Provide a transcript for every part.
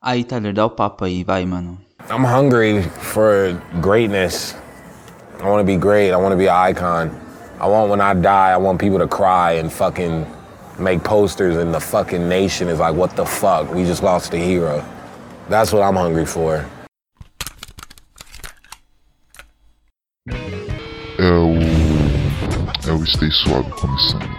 Aí, Tyler, dá o papo aí, vai, mano. I'm hungry for greatness. I want to be great. I want to be an icon. I want when I die, I want people to cry and fucking make posters and the fucking nation is like, what the fuck? We just lost a hero. That's what I'm hungry for. É o. É o Stay Suave começando.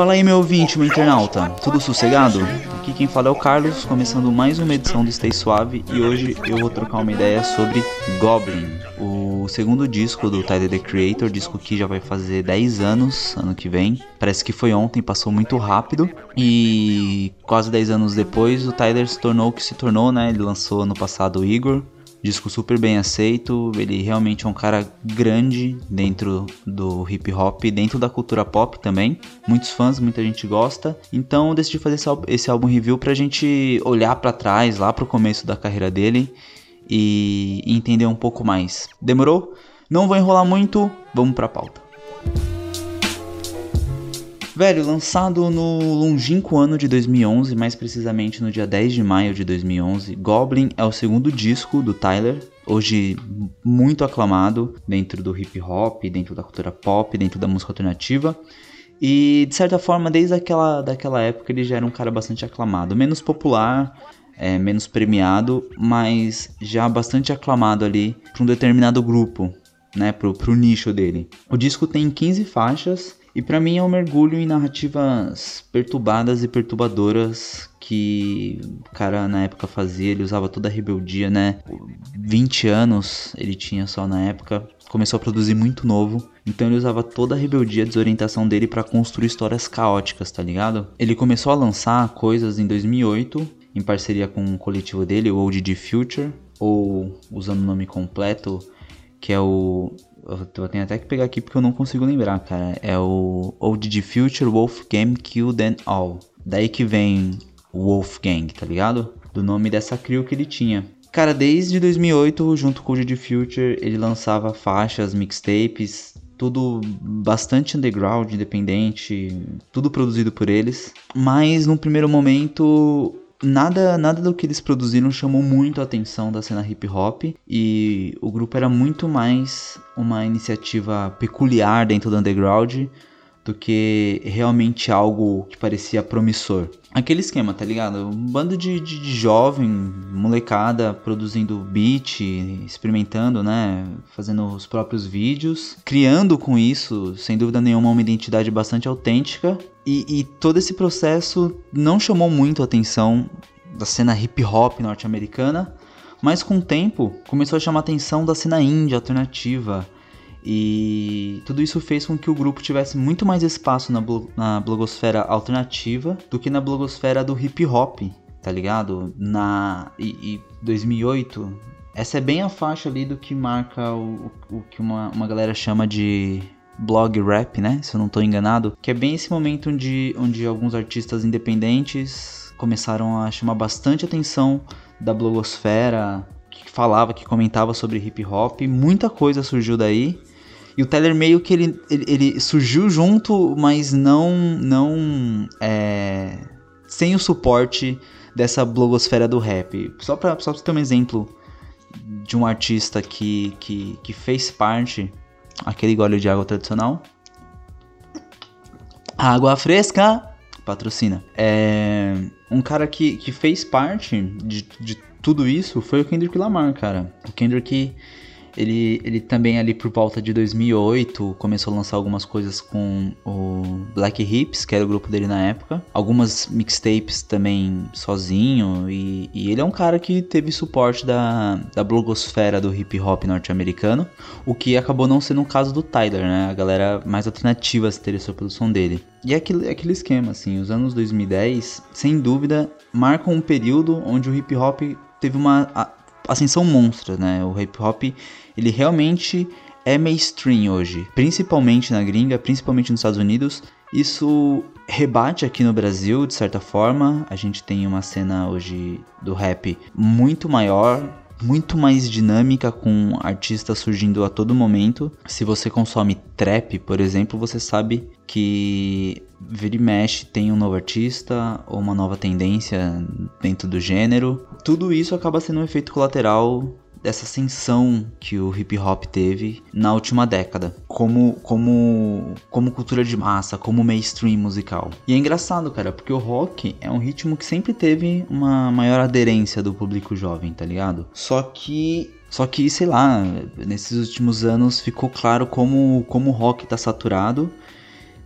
Fala aí, meu ouvinte, meu internauta. Tudo sossegado? Aqui quem fala é o Carlos, começando mais uma edição do Stay Suave e hoje eu vou trocar uma ideia sobre Goblin, o segundo disco do Tyler the Creator, disco que já vai fazer 10 anos ano que vem. Parece que foi ontem, passou muito rápido e quase 10 anos depois o Tyler se tornou o que se tornou, né? Ele lançou ano passado o Igor, Disco super bem aceito, ele realmente é um cara grande dentro do hip hop, dentro da cultura pop também. Muitos fãs, muita gente gosta. Então decidi fazer esse, esse álbum review pra gente olhar pra trás, lá pro começo da carreira dele e entender um pouco mais. Demorou? Não vou enrolar muito, vamos pra pauta. Velho, lançado no longínquo ano de 2011, mais precisamente no dia 10 de maio de 2011, Goblin é o segundo disco do Tyler, hoje muito aclamado dentro do hip hop, dentro da cultura pop, dentro da música alternativa. E de certa forma, desde aquela daquela época ele já era um cara bastante aclamado, menos popular, é, menos premiado, mas já bastante aclamado ali para um determinado grupo, né, pro, pro nicho dele. O disco tem 15 faixas e pra mim é um mergulho em narrativas perturbadas e perturbadoras que o cara na época fazia, ele usava toda a rebeldia, né? 20 anos ele tinha só na época, começou a produzir muito novo, então ele usava toda a rebeldia, a desorientação dele pra construir histórias caóticas, tá ligado? Ele começou a lançar coisas em 2008, em parceria com um coletivo dele, o ODD Future, ou usando o nome completo, que é o. Eu tenho até que pegar aqui porque eu não consigo lembrar, cara. É o ODD Future Wolfgang Kill Them All. Daí que vem Wolfgang, tá ligado? Do nome dessa crew que ele tinha. Cara, desde 2008, junto com o ODD Future, ele lançava faixas, mixtapes, tudo bastante underground, independente, tudo produzido por eles. Mas num primeiro momento, nada, nada do que eles produziram chamou muito a atenção da cena hip hop e o grupo era muito mais uma iniciativa peculiar dentro do underground do que realmente algo que parecia promissor. Aquele esquema, tá ligado? Um bando de, de, de jovem, molecada produzindo beat, experimentando, né? Fazendo os próprios vídeos, criando com isso, sem dúvida nenhuma, uma identidade bastante autêntica. E, e todo esse processo não chamou muito a atenção da cena hip hop norte-americana, mas com o tempo começou a chamar a atenção da cena indie alternativa. E tudo isso fez com que o grupo tivesse muito mais espaço na, blo na blogosfera alternativa do que na blogosfera do hip hop, tá ligado? Na e, e 2008, essa é bem a faixa ali do que marca o, o, o que uma, uma galera chama de blog rap, né? Se eu não tô enganado, que é bem esse momento onde, onde alguns artistas independentes começaram a chamar bastante atenção da blogosfera, que falava, que comentava sobre hip hop, muita coisa surgiu daí. E o Tyler meio que ele, ele, ele surgiu junto, mas não não é, sem o suporte dessa blogosfera do rap. Só pra, só pra ter um exemplo de um artista que, que, que fez parte, aquele gole de água tradicional. Água fresca, patrocina. É, um cara que, que fez parte de, de tudo isso foi o Kendrick Lamar, cara. O Kendrick, ele, ele também ali por volta de 2008 começou a lançar algumas coisas com o Black Hips, que era o grupo dele na época. Algumas mixtapes também sozinho. E, e ele é um cara que teve suporte da, da blogosfera do hip hop norte-americano. O que acabou não sendo o caso do Tyler, né? A galera mais alternativa se interessou pelo som dele. E é aquele, aquele esquema, assim, os anos 2010, sem dúvida, marcam um período onde o hip hop teve uma ascensão monstra, né? O hip hop, ele realmente é mainstream hoje, principalmente na gringa, principalmente nos Estados Unidos. Isso rebate aqui no Brasil, de certa forma. A gente tem uma cena hoje do rap muito maior, muito mais dinâmica, com artistas surgindo a todo momento. Se você consome trap, por exemplo, você sabe que vira e mexe tem um novo artista ou uma nova tendência dentro do gênero. Tudo isso acaba sendo um efeito colateral dessa ascensão que o hip hop teve na última década, como como como cultura de massa, como mainstream musical. E é engraçado, cara, porque o rock é um ritmo que sempre teve uma maior aderência do público jovem, tá ligado? Só que só que, sei lá, nesses últimos anos ficou claro como, como o rock tá saturado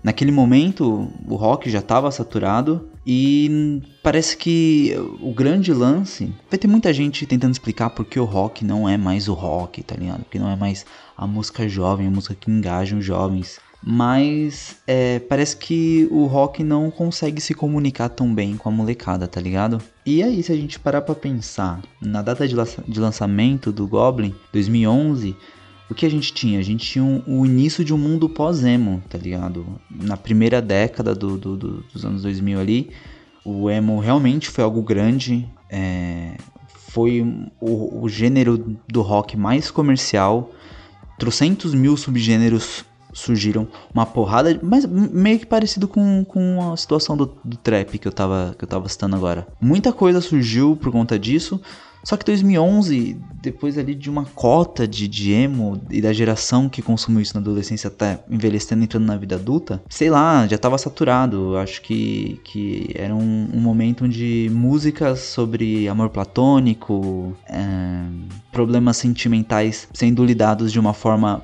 Naquele momento, o rock já estava saturado e parece que o grande lance. Vai ter muita gente tentando explicar porque o rock não é mais o rock, tá ligado? Porque não é mais a música jovem, a música que engaja os jovens. Mas é, parece que o rock não consegue se comunicar tão bem com a molecada, tá ligado? E aí, se a gente parar pra pensar na data de, de lançamento do Goblin, 2011 o que a gente tinha? A gente tinha um, o início de um mundo pós-emo, tá ligado? Na primeira década do, do, do, dos anos 2000 ali, o emo realmente foi algo grande, é, foi o, o, gênero do rock mais comercial, trocentos mil subgêneros surgiram, uma porrada, mas meio que parecido com, com a situação do, do trap que eu, tava, que eu tava citando agora. Muita coisa surgiu por conta disso, só que 2011, depois ali de uma cota de, de emo e da geração que consumiu isso na adolescência até envelhecendo entrando na vida adulta, sei lá, já tava saturado. Acho que, que era um, um momento onde músicas sobre amor platônico, é, problemas sentimentais sendo lidados de uma forma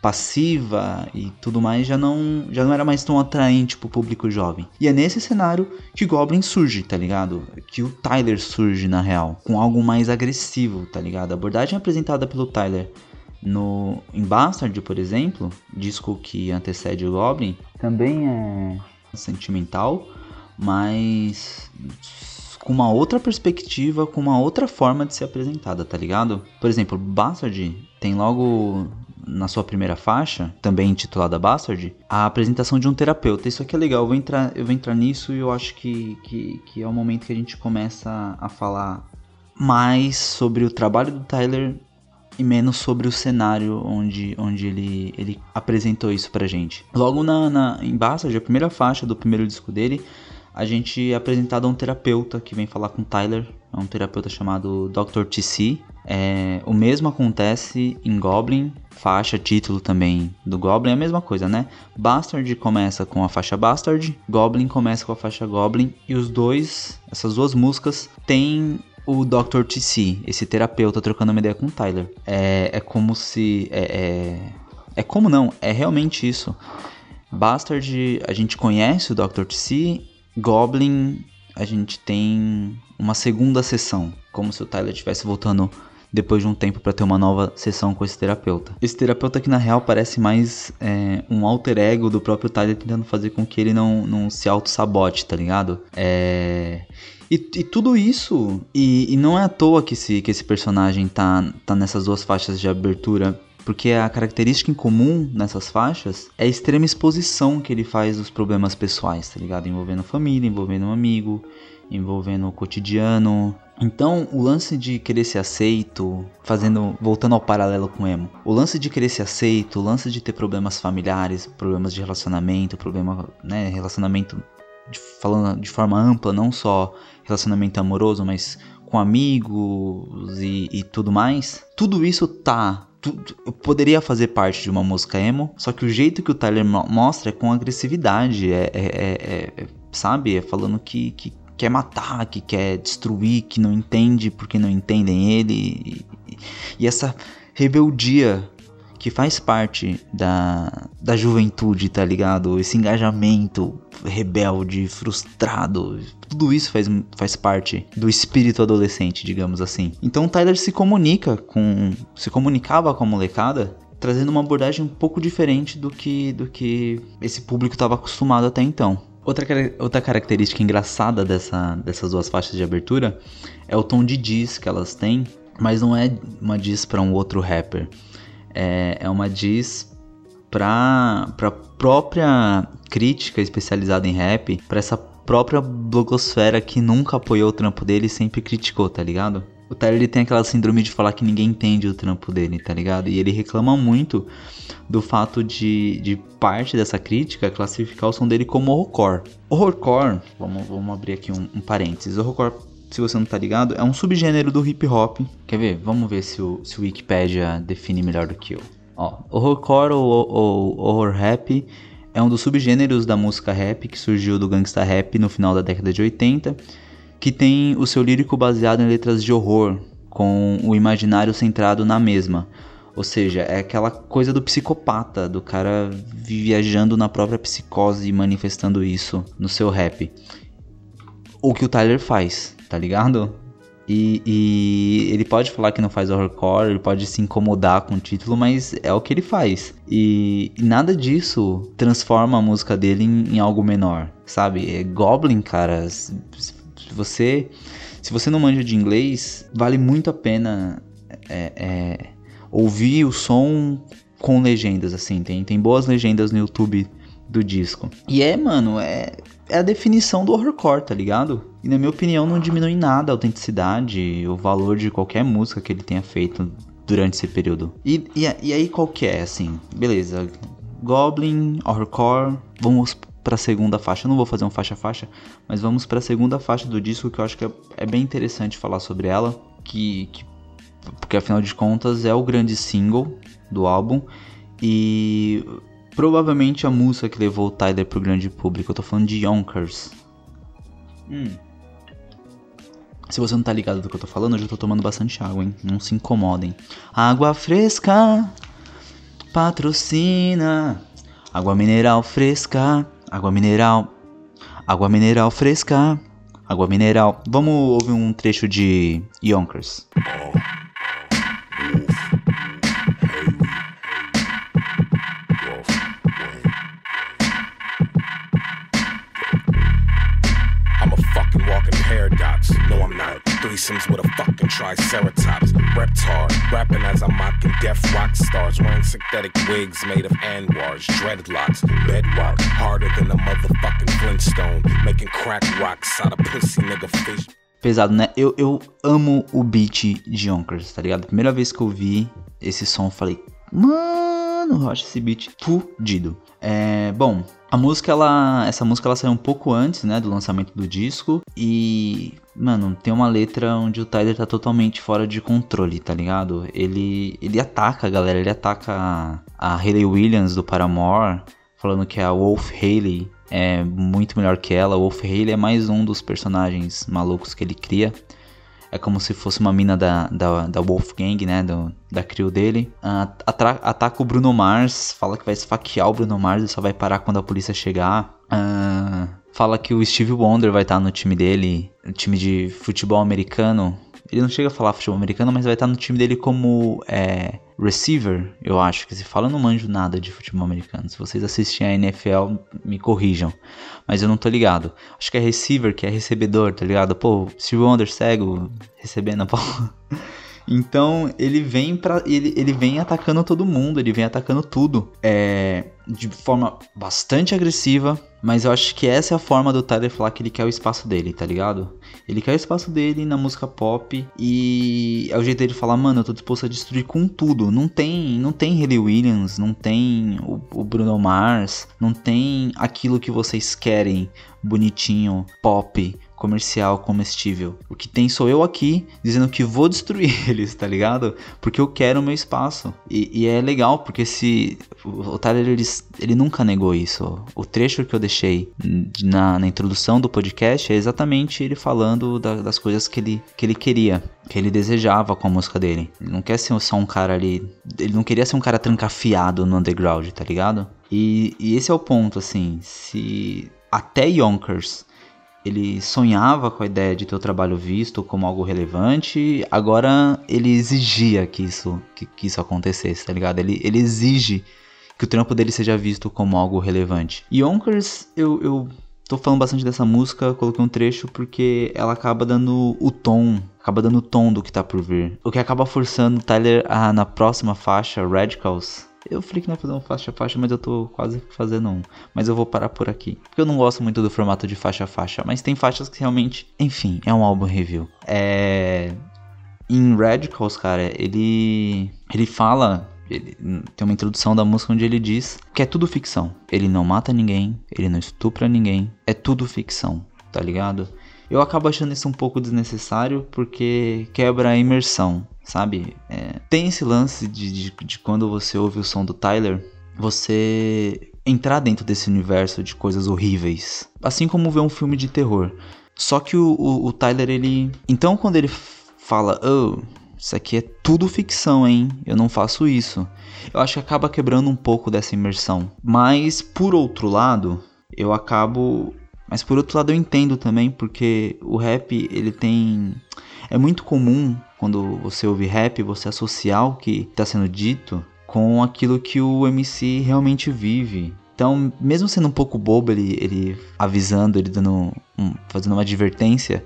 passiva e tudo mais já não já não era mais tão atraente pro público jovem. E é nesse cenário que Goblin surge, tá ligado? Que o Tyler surge na real, com algo mais agressivo, tá ligado? A abordagem apresentada pelo Tyler no em Bastard, por exemplo, disco que antecede o Goblin, também é sentimental, mas com uma outra perspectiva, com uma outra forma de ser apresentada, tá ligado? Por exemplo, Bastard tem logo na sua primeira faixa, também intitulada Bastard, a apresentação de um terapeuta. Isso aqui é legal, eu vou entrar, eu vou entrar nisso e eu acho que, que, que é o momento que a gente começa a falar mais sobre o trabalho do Tyler e menos sobre o cenário onde, onde ele, ele apresentou isso pra gente. Logo na, na, em Bastard, a primeira faixa do primeiro disco dele, a gente é apresentado a um terapeuta que vem falar com Tyler, é um terapeuta chamado Dr. TC, é, o mesmo acontece em Goblin, faixa, título também do Goblin, é a mesma coisa, né? Bastard começa com a faixa Bastard, Goblin começa com a faixa Goblin, e os dois, essas duas músicas, têm o Dr. TC, esse terapeuta, trocando uma ideia com o Tyler. É, é como se. É, é, é como não, é realmente isso. Bastard, a gente conhece o Dr. TC, Goblin, a gente tem uma segunda sessão, como se o Tyler estivesse voltando depois de um tempo para ter uma nova sessão com esse terapeuta. Esse terapeuta que na real parece mais é, um alter ego do próprio Tyler tentando fazer com que ele não, não se auto-sabote, tá ligado? É... E, e, tudo isso, e, e, não é à toa que esse, que esse personagem tá, tá nessas duas faixas de abertura porque a característica em comum nessas faixas é a extrema exposição que ele faz dos problemas pessoais, tá ligado? Envolvendo família, envolvendo um amigo, envolvendo o cotidiano, então, o lance de querer ser aceito, fazendo, voltando ao paralelo com emo, o lance de querer ser aceito, o lance de ter problemas familiares, problemas de relacionamento, problema, né, relacionamento de, falando de forma ampla, não só relacionamento amoroso, mas com amigos e, e tudo mais. Tudo isso tá poderia fazer parte de uma música emo, só que o jeito que o Tyler mostra é com agressividade, é, é, é, é sabe? É falando que, que quer matar, que quer destruir, que não entende porque não entendem ele. E, e essa rebeldia que faz parte da, da juventude, tá ligado? Esse engajamento rebelde, frustrado, tudo isso faz, faz parte do espírito adolescente, digamos assim. Então Tyler se comunica com. se comunicava com a molecada trazendo uma abordagem um pouco diferente do que, do que esse público estava acostumado até então. Outra, outra característica engraçada dessa, dessas duas faixas de abertura é o tom de diz que elas têm, mas não é uma diz para um outro rapper. É, é uma diz para a própria crítica especializada em rap, para essa própria blogosfera que nunca apoiou o trampo dele e sempre criticou, tá ligado? O Tyler ele tem aquela síndrome de falar que ninguém entende o trampo dele, tá ligado? E ele reclama muito do fato de, de parte dessa crítica classificar o som dele como horrorcore. Horrorcore, vamos, vamos abrir aqui um, um parênteses. Horrorcore, se você não tá ligado, é um subgênero do hip hop. Quer ver? Vamos ver se o, se o Wikipedia define melhor do que eu. Ó, horrorcore ou, ou horror rap é um dos subgêneros da música rap que surgiu do gangsta rap no final da década de 80 que tem o seu lírico baseado em letras de horror, com o imaginário centrado na mesma. Ou seja, é aquela coisa do psicopata, do cara viajando na própria psicose e manifestando isso no seu rap. O que o Tyler faz, tá ligado? E, e, ele pode falar que não faz horrorcore, ele pode se incomodar com o título, mas é o que ele faz. E, e nada disso transforma a música dele em, em algo menor, sabe? É Goblin, cara, se você, se você não manja de inglês, vale muito a pena é, é, ouvir o som com legendas, assim. Tem, tem boas legendas no YouTube do disco. E é, mano, é, é a definição do horrorcore, tá ligado? E na minha opinião não diminui nada a autenticidade, o valor de qualquer música que ele tenha feito durante esse período. E, e, e aí qual que é, assim? Beleza, Goblin, horrorcore, vamos para a segunda faixa. Eu não vou fazer um faixa a faixa, mas vamos para a segunda faixa do disco que eu acho que é, é bem interessante falar sobre ela, que, que, porque afinal de contas é o grande single do álbum e provavelmente a música que levou o Tyler pro grande público. Eu tô falando de Yonkers. Hum. Se você não tá ligado do que eu tô falando, eu já tô tomando bastante água, hein? Não se incomodem. Água fresca patrocina. Água mineral fresca água mineral, água mineral fresca, água mineral. Vamos ouvir um trecho de Yonkers. Triceratops. Rapping as I'm mocking deaf rock stars. Wearing synthetic wigs made of anwars, dreadlocks, bedrock. Harder than a motherfucking Flintstone. Making crack rocks out of pussy nigga fish. Pesado, né? Eu, eu amo o beat de Yonkers, tá ligado? Primeira vez que eu vi esse som, eu falei, mano, eu acho esse beat fudido. É, bom, a música, ela, essa música ela saiu um pouco antes, né, do lançamento do disco e, mano, tem uma letra onde o Tyler tá totalmente fora de controle, tá ligado? Ele, ele ataca a galera, ele ataca a, Hayley Williams do Paramore, falando que a Wolf Hayley é muito melhor que ela. O Wolf Hayley é mais um dos personagens malucos que ele cria. É como se fosse uma mina da, da, da Wolfgang, né? Do, da crew dele. Uh, ataca o Bruno Mars, fala que vai esfaquear o Bruno Mars e só vai parar quando a polícia chegar. Uh, fala que o Steve Wonder vai estar no time dele, no time de futebol americano. Ele não chega a falar futebol americano, mas vai estar no time dele como é, receiver, eu acho que se fala, eu não manjo nada de futebol americano. Se vocês assistem a NFL, me corrijam. Mas eu não tô ligado. Acho que é receiver, que é recebedor, tá ligado? Pô, Steve Wonder cego, recebendo a bola. Então ele vem para ele, ele vem atacando todo mundo, ele vem atacando tudo. É, de forma bastante agressiva, mas eu acho que essa é a forma do Tyler falar que ele quer o espaço dele, tá ligado? Ele quer o espaço dele na música pop e é o jeito dele falar, mano, eu tô disposto a destruir com tudo. Não tem, não tem Hayley Williams, não tem o, o Bruno Mars, não tem aquilo que vocês querem, bonitinho, pop, comercial comestível. O que tem sou eu aqui dizendo que vou destruir eles, tá ligado? Porque eu quero o meu espaço. E, e é legal, porque se. O Tyler ele, ele, nunca negou isso. O trecho que eu deixei na, na introdução do podcast é exatamente ele falando da, das coisas que ele, que ele queria, que ele desejava com a música dele. Ele não quer ser só um cara ali. Ele não queria ser um cara trancafiado no underground, tá ligado? E, e esse é o ponto, assim. Se até Yonkers ele sonhava com a ideia de ter o trabalho visto como algo relevante, agora ele exigia que isso, que, que isso acontecesse, tá ligado? Ele, ele exige que o trampo dele seja visto como algo relevante. Yonkers, eu, eu tô falando bastante dessa música, coloquei um trecho porque ela acaba dando o tom, acaba dando o tom do que tá por vir. O que acaba forçando Tyler a, na próxima faixa, Radicals, eu falei que não ia fazer um faixa a faixa, mas eu tô quase fazendo um. Mas eu vou parar por aqui. Porque eu não gosto muito do formato de faixa a faixa. Mas tem faixas que realmente. Enfim, é um álbum review. É. em Radicals, cara, ele ele fala ele, tem uma introdução da música onde ele diz que é tudo ficção. Ele não mata ninguém, ele não estupra ninguém, é tudo ficção, tá ligado? Eu acabo achando isso um pouco desnecessário porque quebra a imersão, sabe? É, tem esse lance de, de, de quando você ouve o som do Tyler, você entrar dentro desse universo de coisas horríveis. Assim como ver um filme de terror. Só que o, o, o Tyler, ele. Então, quando ele fala, oh, isso aqui é tudo ficção, hein? Eu não faço isso. Eu acho que acaba quebrando um pouco dessa imersão. Mas por outro lado, eu acabo, mas por outro lado eu entendo também porque o rap, ele tem é muito comum quando você ouve rap, você associar o que está sendo dito com aquilo que o MC realmente vive. Então, mesmo sendo um pouco bobo, ele, ele avisando, ele dando um, fazendo uma advertência,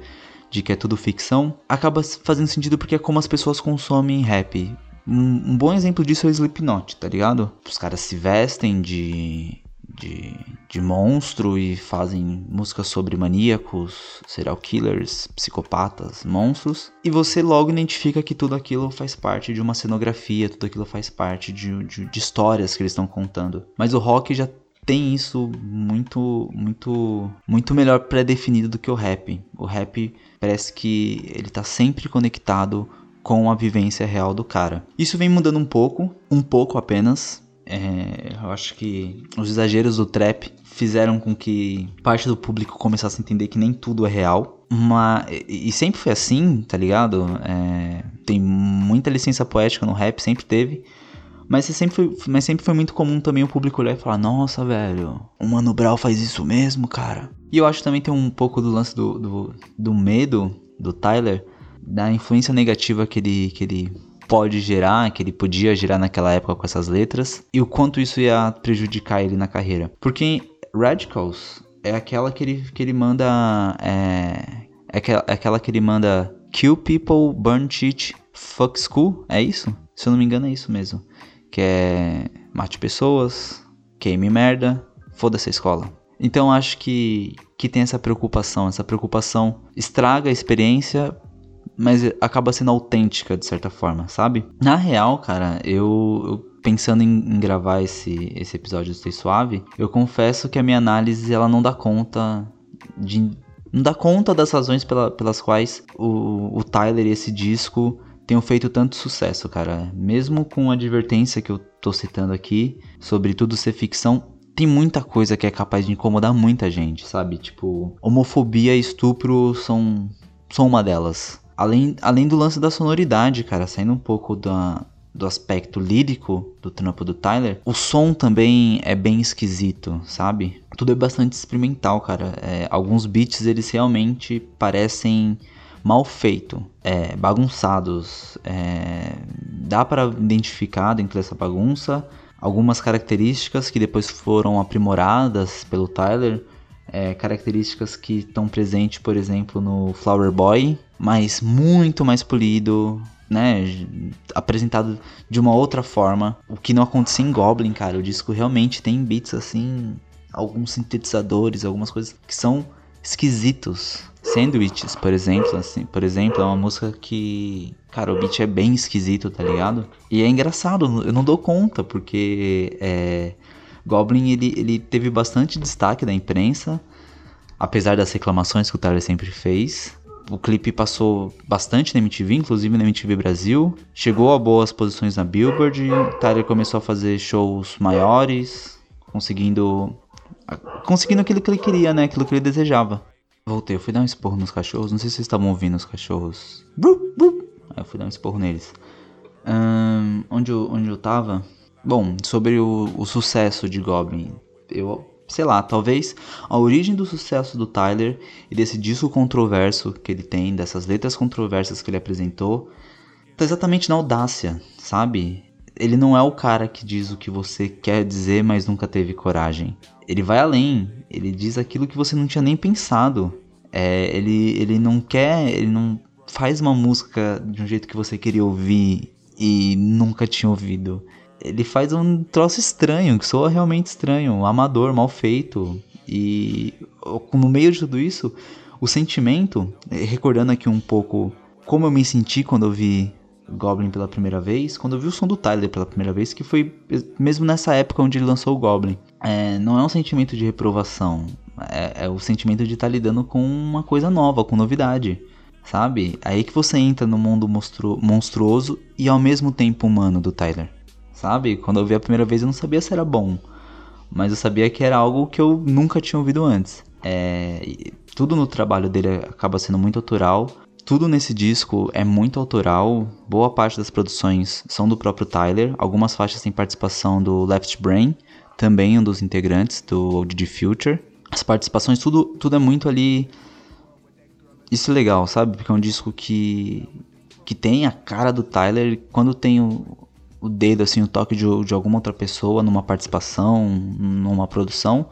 de que é tudo ficção, acaba fazendo sentido porque é como as pessoas consomem rap. Um, um bom exemplo disso é o Slipknot, tá ligado? Os caras se vestem de, de, de monstro e fazem músicas sobre maníacos, serial killers, psicopatas, monstros. E você logo identifica que tudo aquilo faz parte de uma cenografia, tudo aquilo faz parte de, de, de histórias que eles estão contando. Mas o rock já tem isso muito, muito, muito melhor pré-definido do que o rap. O rap parece que ele tá sempre conectado com a vivência real do cara. Isso vem mudando um pouco, um pouco apenas. É, eu acho que os exageros do trap fizeram com que parte do público começasse a entender que nem tudo é real. Mas, e, sempre foi assim, tá ligado? É, tem muita licença poética no rap, sempre teve. Mas sempre, foi, mas sempre foi muito comum também o público olhar e falar: Nossa, velho, o Mano Brown faz isso mesmo, cara. E eu acho também tem um pouco do lance do, do, do medo do Tyler, da influência negativa que ele, que ele pode gerar, que ele podia gerar naquela época com essas letras, e o quanto isso ia prejudicar ele na carreira. Porque Radicals é aquela que ele, que ele manda. É, é aquela, é aquela que ele manda Kill people, burn cheat, fuck school. É isso? Se eu não me engano, é isso mesmo que é mate pessoas, queime merda, foda-se a escola. Então acho que, que tem essa preocupação, essa preocupação estraga a experiência, mas acaba sendo autêntica de certa forma, sabe? Na real, cara, eu, eu pensando em, em, gravar esse, esse episódio do Stay Suave, eu confesso que a minha análise ela não dá conta de não dá conta das razões pela, pelas quais o, o Tyler e esse disco tenham feito tanto sucesso, cara. Mesmo com a advertência que eu tô citando aqui sobre tudo ser ficção, tem muita coisa que é capaz de incomodar muita gente, sabe? Tipo, homofobia e estupro são, são uma delas. Além, além do lance da sonoridade, cara, saindo um pouco da, do aspecto lírico do trampo do Tyler, o som também é bem esquisito, sabe? Tudo é bastante experimental, cara. É, alguns beats eles realmente parecem mal feito, é, bagunçados. É, dá para identificar dentro dessa bagunça algumas características que depois foram aprimoradas pelo Tyler. É, características que estão presentes, por exemplo, no Flower Boy, mas muito mais polido, né, apresentado de uma outra forma, o que não acontecia em Goblin, cara. O disco realmente tem beats assim, alguns sintetizadores, algumas coisas que são esquisitos. Sandwiches, por exemplo, assim, por exemplo, é uma música que, cara, o beat é bem esquisito, tá ligado? E é engraçado, eu não dou conta, porque é, Goblin ele, ele teve bastante destaque da imprensa, apesar das reclamações que o Tyler sempre fez. O clipe passou bastante na MTV, inclusive na MTV Brasil. Chegou a boas posições na Billboard. Tyler começou a fazer shows maiores, conseguindo conseguindo aquilo que ele queria, né? Aquilo que ele desejava. Voltei, eu fui dar um esporro nos cachorros. Não sei se vocês estavam ouvindo os cachorros. Aí eu fui dar um esporro neles. Um, onde, eu, onde eu tava? Bom, sobre o, o sucesso de Goblin. Eu, sei lá, talvez a origem do sucesso do Tyler e desse disco controverso que ele tem, dessas letras controversas que ele apresentou, tá exatamente na audácia, sabe? Ele não é o cara que diz o que você quer dizer, mas nunca teve coragem ele vai além. Ele diz aquilo que você não tinha nem pensado. É, ele, ele não quer, ele não faz uma música de um jeito que você queria ouvir e nunca tinha ouvido. Ele faz um troço estranho, que soa realmente estranho, amador, mal feito. E no meio de tudo isso, o sentimento, recordando aqui um pouco como eu me senti quando eu vi Goblin pela primeira vez, quando eu vi o som do Tyler pela primeira vez, que foi mesmo nessa época onde ele lançou o Goblin. É, não é um sentimento de reprovação, é, é o sentimento de estar tá lidando com uma coisa nova, com novidade, sabe? Aí que você entra no mundo monstru monstruoso e ao mesmo tempo humano do Tyler, sabe? Quando eu vi a primeira vez eu não sabia se era bom, mas eu sabia que era algo que eu nunca tinha ouvido antes. É, tudo no trabalho dele acaba sendo muito autoral. Tudo nesse disco é muito autoral. Boa parte das produções são do próprio Tyler. Algumas faixas têm participação do Left Brain, também um dos integrantes do ODD Future. As participações, tudo, tudo é muito ali. Isso é legal, sabe? Porque é um disco que, que tem a cara do Tyler. Quando tem o, o dedo, assim, o toque de, de alguma outra pessoa numa participação, numa produção,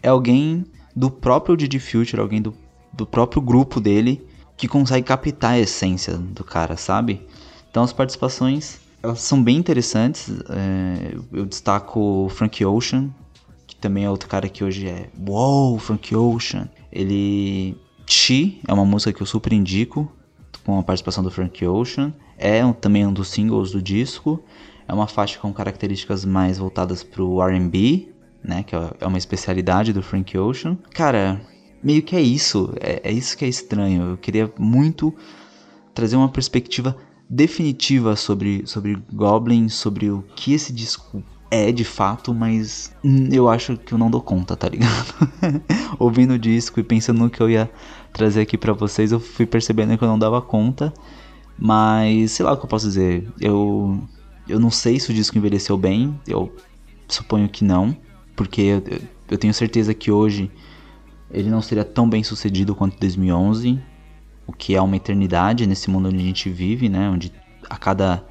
é alguém do próprio Didi Future, alguém do, do próprio grupo dele, que consegue captar a essência do cara, sabe? Então as participações elas são bem interessantes. É, eu destaco o Frank Ocean, que também é outro cara que hoje é. Uou, Frank Ocean! Ele. Chi é uma música que eu super indico, com a participação do Frank Ocean. É um, também um dos singles do disco. É uma faixa com características mais voltadas pro RB, né? Que é, é uma especialidade do Frank Ocean. Cara, meio que é isso. É, é isso que é estranho. Eu queria muito trazer uma perspectiva definitiva sobre, sobre Goblin, sobre o que esse disco é de fato, mas eu acho que eu não dou conta, tá ligado? Ouvindo o disco e pensando no que eu ia trazer aqui para vocês, eu fui percebendo que eu não dava conta. Mas sei lá o que eu posso dizer. Eu eu não sei se o disco envelheceu bem, eu suponho que não, porque eu, eu tenho certeza que hoje ele não seria tão bem sucedido quanto 2011, o que é uma eternidade nesse mundo onde a gente vive, né? Onde a cada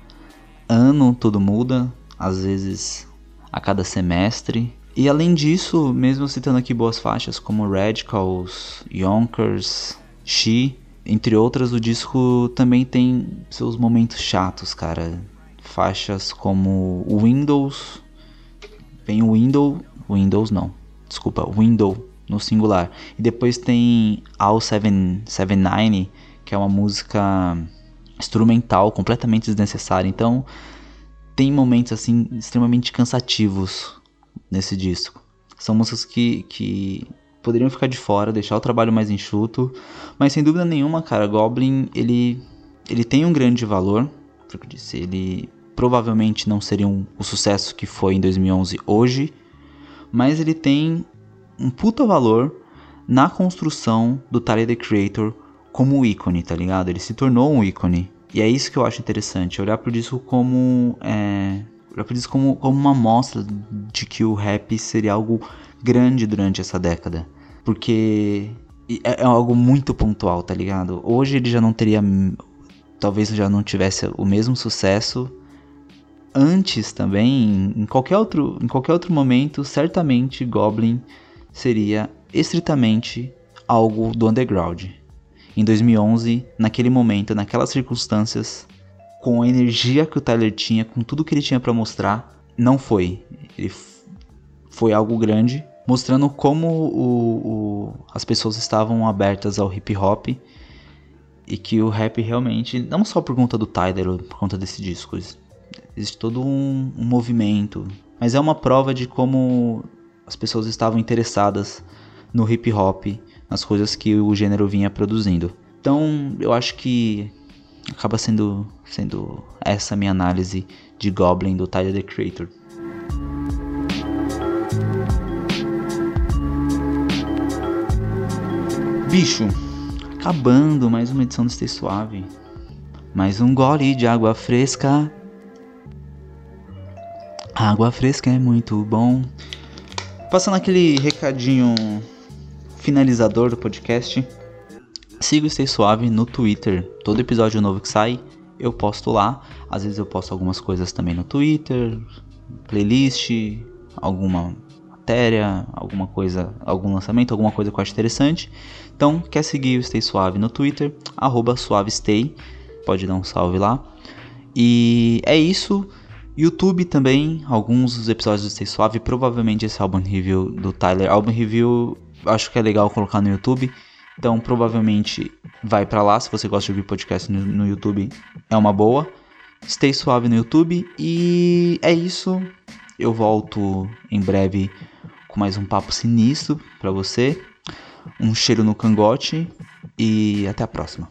ano tudo muda, às vezes a cada semestre. E além disso, mesmo citando aqui boas faixas como Radicals, Yonkers, She, entre outras, o disco também tem seus momentos chatos, cara. Faixas como Windows, vem o Window, Windows não, desculpa, Window no singular. E depois tem All 779, que é uma música instrumental completamente desnecessária. Então, tem momentos assim extremamente cansativos nesse disco. São músicas que, que poderiam ficar de fora, deixar o trabalho mais enxuto, mas sem dúvida nenhuma, cara, Goblin ele ele tem um grande valor, porque eu disse, ele provavelmente não seria um, o sucesso que foi em 2011 hoje, mas ele tem um puta valor na construção do Tyler the Creator como ícone, tá ligado? Ele se tornou um ícone. E é isso que eu acho interessante, olhar pro disco como. É, olhar pro disco como, como uma amostra de que o rap seria algo grande durante essa década. Porque é, é algo muito pontual, tá ligado? Hoje ele já não teria. Talvez já não tivesse o mesmo sucesso. Antes também, em qualquer outro, em qualquer outro momento, certamente Goblin seria estritamente algo do underground. Em 2011, naquele momento, naquelas circunstâncias, com a energia que o Tyler tinha, com tudo que ele tinha para mostrar, não foi. Ele foi algo grande, mostrando como o, o, as pessoas estavam abertas ao hip hop e que o rap realmente, não só por conta do Tyler, por conta desse disco, existe todo um, um movimento, mas é uma prova de como as pessoas estavam interessadas no hip hop, nas coisas que o gênero vinha produzindo. Então, eu acho que acaba sendo sendo essa minha análise de Goblin do Tyler the Creator. Bicho, acabando mais uma edição do Stay Suave. Mais um gole de água fresca. Água fresca é muito bom. Passando aquele recadinho finalizador do podcast, siga o Stay Suave no Twitter. Todo episódio novo que sai, eu posto lá. Às vezes eu posto algumas coisas também no Twitter, playlist, alguma matéria, alguma coisa, algum lançamento, alguma coisa que eu acho interessante. Então, quer seguir o Stay Suave no Twitter, arroba suavestay, pode dar um salve lá. E é isso. YouTube também, alguns dos episódios do Stay Suave, provavelmente esse álbum review do Tyler. Álbum review, acho que é legal colocar no YouTube. Então, provavelmente vai para lá. Se você gosta de ouvir podcast no, no YouTube, é uma boa. Stay suave no YouTube. E é isso. Eu volto em breve com mais um papo sinistro para você. Um cheiro no cangote e até a próxima.